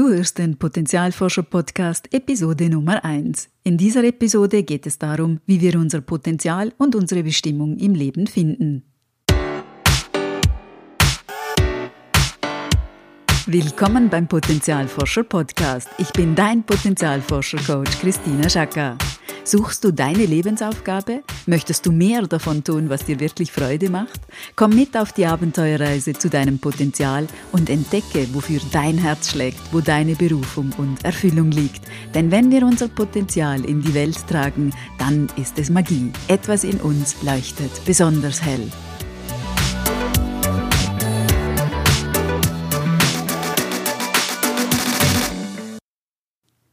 Du hörst den Potenzialforscher Podcast Episode Nummer 1. In dieser Episode geht es darum, wie wir unser Potenzial und unsere Bestimmung im Leben finden. Willkommen beim Potenzialforscher Podcast. Ich bin dein Potenzialforscher Coach Christina Schacker. Suchst du deine Lebensaufgabe? Möchtest du mehr davon tun, was dir wirklich Freude macht? Komm mit auf die Abenteuerreise zu deinem Potenzial und entdecke, wofür dein Herz schlägt, wo deine Berufung und Erfüllung liegt. Denn wenn wir unser Potenzial in die Welt tragen, dann ist es Magie. Etwas in uns leuchtet besonders hell.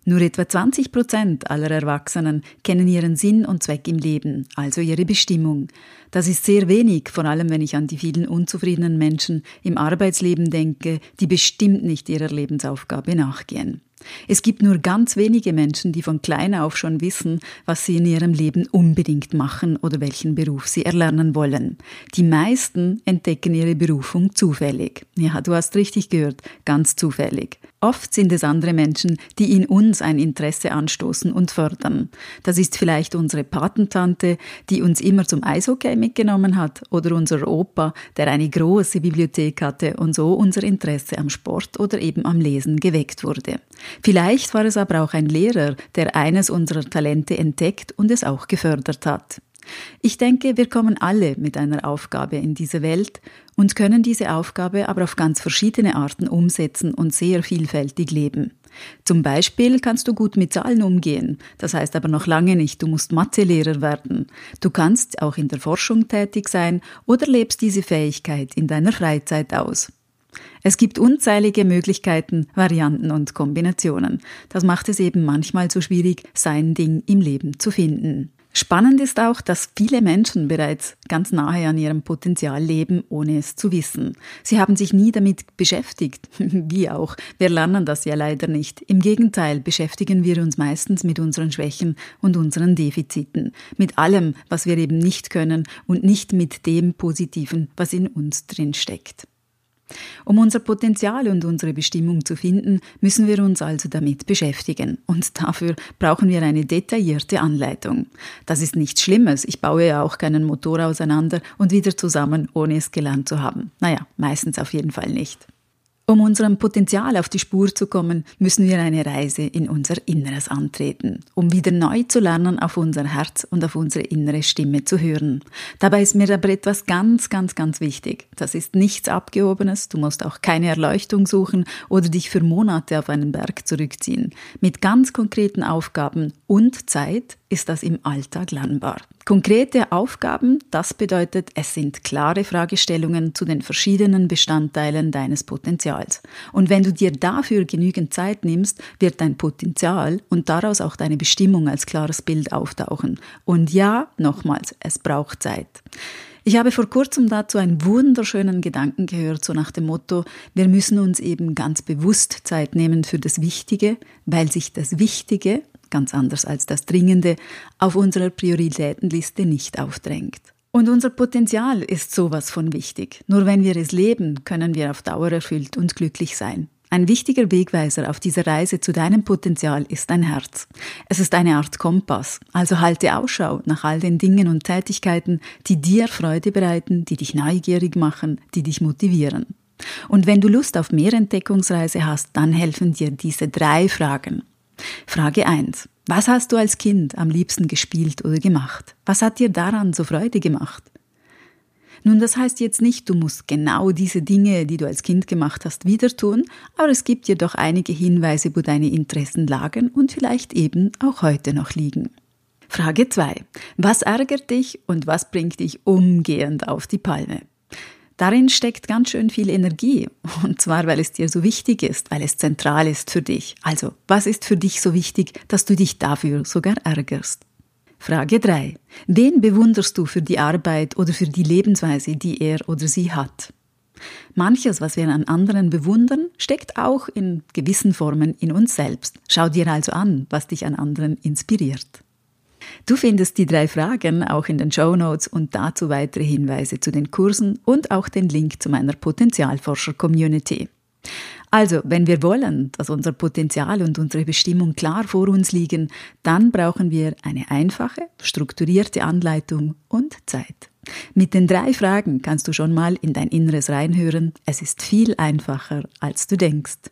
Nur etwa 20 Prozent aller Erwachsenen kennen ihren Sinn und Zweck im Leben, also ihre Bestimmung. Das ist sehr wenig, vor allem wenn ich an die vielen unzufriedenen Menschen im Arbeitsleben denke, die bestimmt nicht ihrer Lebensaufgabe nachgehen. Es gibt nur ganz wenige Menschen, die von klein auf schon wissen, was sie in ihrem Leben unbedingt machen oder welchen Beruf sie erlernen wollen. Die meisten entdecken ihre Berufung zufällig. Ja, du hast richtig gehört, ganz zufällig. Oft sind es andere Menschen, die in uns ein Interesse anstoßen und fördern. Das ist vielleicht unsere Patentante, die uns immer zum Eishockey mitgenommen hat, oder unser Opa, der eine große Bibliothek hatte und so unser Interesse am Sport oder eben am Lesen geweckt wurde. Vielleicht war es aber auch ein Lehrer, der eines unserer Talente entdeckt und es auch gefördert hat. Ich denke, wir kommen alle mit einer Aufgabe in diese Welt und können diese Aufgabe aber auf ganz verschiedene Arten umsetzen und sehr vielfältig leben. Zum Beispiel kannst du gut mit Zahlen umgehen, das heißt aber noch lange nicht, du musst Mathelehrer werden. Du kannst auch in der Forschung tätig sein oder lebst diese Fähigkeit in deiner Freizeit aus. Es gibt unzählige Möglichkeiten, Varianten und Kombinationen. Das macht es eben manchmal so schwierig, sein Ding im Leben zu finden. Spannend ist auch, dass viele Menschen bereits ganz nahe an ihrem Potenzial leben, ohne es zu wissen. Sie haben sich nie damit beschäftigt, wie auch. Wir lernen das ja leider nicht. Im Gegenteil beschäftigen wir uns meistens mit unseren Schwächen und unseren Defiziten, mit allem, was wir eben nicht können und nicht mit dem Positiven, was in uns drin steckt. Um unser Potenzial und unsere Bestimmung zu finden, müssen wir uns also damit beschäftigen. Und dafür brauchen wir eine detaillierte Anleitung. Das ist nichts Schlimmes. Ich baue ja auch keinen Motor auseinander und wieder zusammen, ohne es gelernt zu haben. Naja, meistens auf jeden Fall nicht. Um unserem Potenzial auf die Spur zu kommen, müssen wir eine Reise in unser Inneres antreten, um wieder neu zu lernen, auf unser Herz und auf unsere innere Stimme zu hören. Dabei ist mir aber etwas ganz, ganz, ganz wichtig. Das ist nichts Abgehobenes, du musst auch keine Erleuchtung suchen oder dich für Monate auf einen Berg zurückziehen. Mit ganz konkreten Aufgaben und Zeit ist das im Alltag lernbar. Konkrete Aufgaben, das bedeutet, es sind klare Fragestellungen zu den verschiedenen Bestandteilen deines Potenzials. Und wenn du dir dafür genügend Zeit nimmst, wird dein Potenzial und daraus auch deine Bestimmung als klares Bild auftauchen. Und ja, nochmals, es braucht Zeit. Ich habe vor kurzem dazu einen wunderschönen Gedanken gehört, so nach dem Motto, wir müssen uns eben ganz bewusst Zeit nehmen für das Wichtige, weil sich das Wichtige ganz anders als das Dringende, auf unserer Prioritätenliste nicht aufdrängt. Und unser Potenzial ist sowas von wichtig. Nur wenn wir es leben, können wir auf Dauer erfüllt und glücklich sein. Ein wichtiger Wegweiser auf dieser Reise zu deinem Potenzial ist dein Herz. Es ist eine Art Kompass, also halte Ausschau nach all den Dingen und Tätigkeiten, die dir Freude bereiten, die dich neugierig machen, die dich motivieren. Und wenn du Lust auf mehr Entdeckungsreise hast, dann helfen dir diese drei Fragen. Frage 1. Was hast du als Kind am liebsten gespielt oder gemacht? Was hat dir daran so Freude gemacht? Nun, das heißt jetzt nicht, du musst genau diese Dinge, die du als Kind gemacht hast, wieder tun, aber es gibt dir doch einige Hinweise, wo deine Interessen lagen und vielleicht eben auch heute noch liegen. Frage 2. Was ärgert dich und was bringt dich umgehend auf die Palme? Darin steckt ganz schön viel Energie. Und zwar, weil es dir so wichtig ist, weil es zentral ist für dich. Also, was ist für dich so wichtig, dass du dich dafür sogar ärgerst? Frage 3. Wen bewunderst du für die Arbeit oder für die Lebensweise, die er oder sie hat? Manches, was wir an anderen bewundern, steckt auch in gewissen Formen in uns selbst. Schau dir also an, was dich an anderen inspiriert. Du findest die drei Fragen auch in den Show Notes und dazu weitere Hinweise zu den Kursen und auch den Link zu meiner Potenzialforscher-Community. Also, wenn wir wollen, dass unser Potenzial und unsere Bestimmung klar vor uns liegen, dann brauchen wir eine einfache, strukturierte Anleitung und Zeit. Mit den drei Fragen kannst du schon mal in dein Inneres reinhören. Es ist viel einfacher, als du denkst.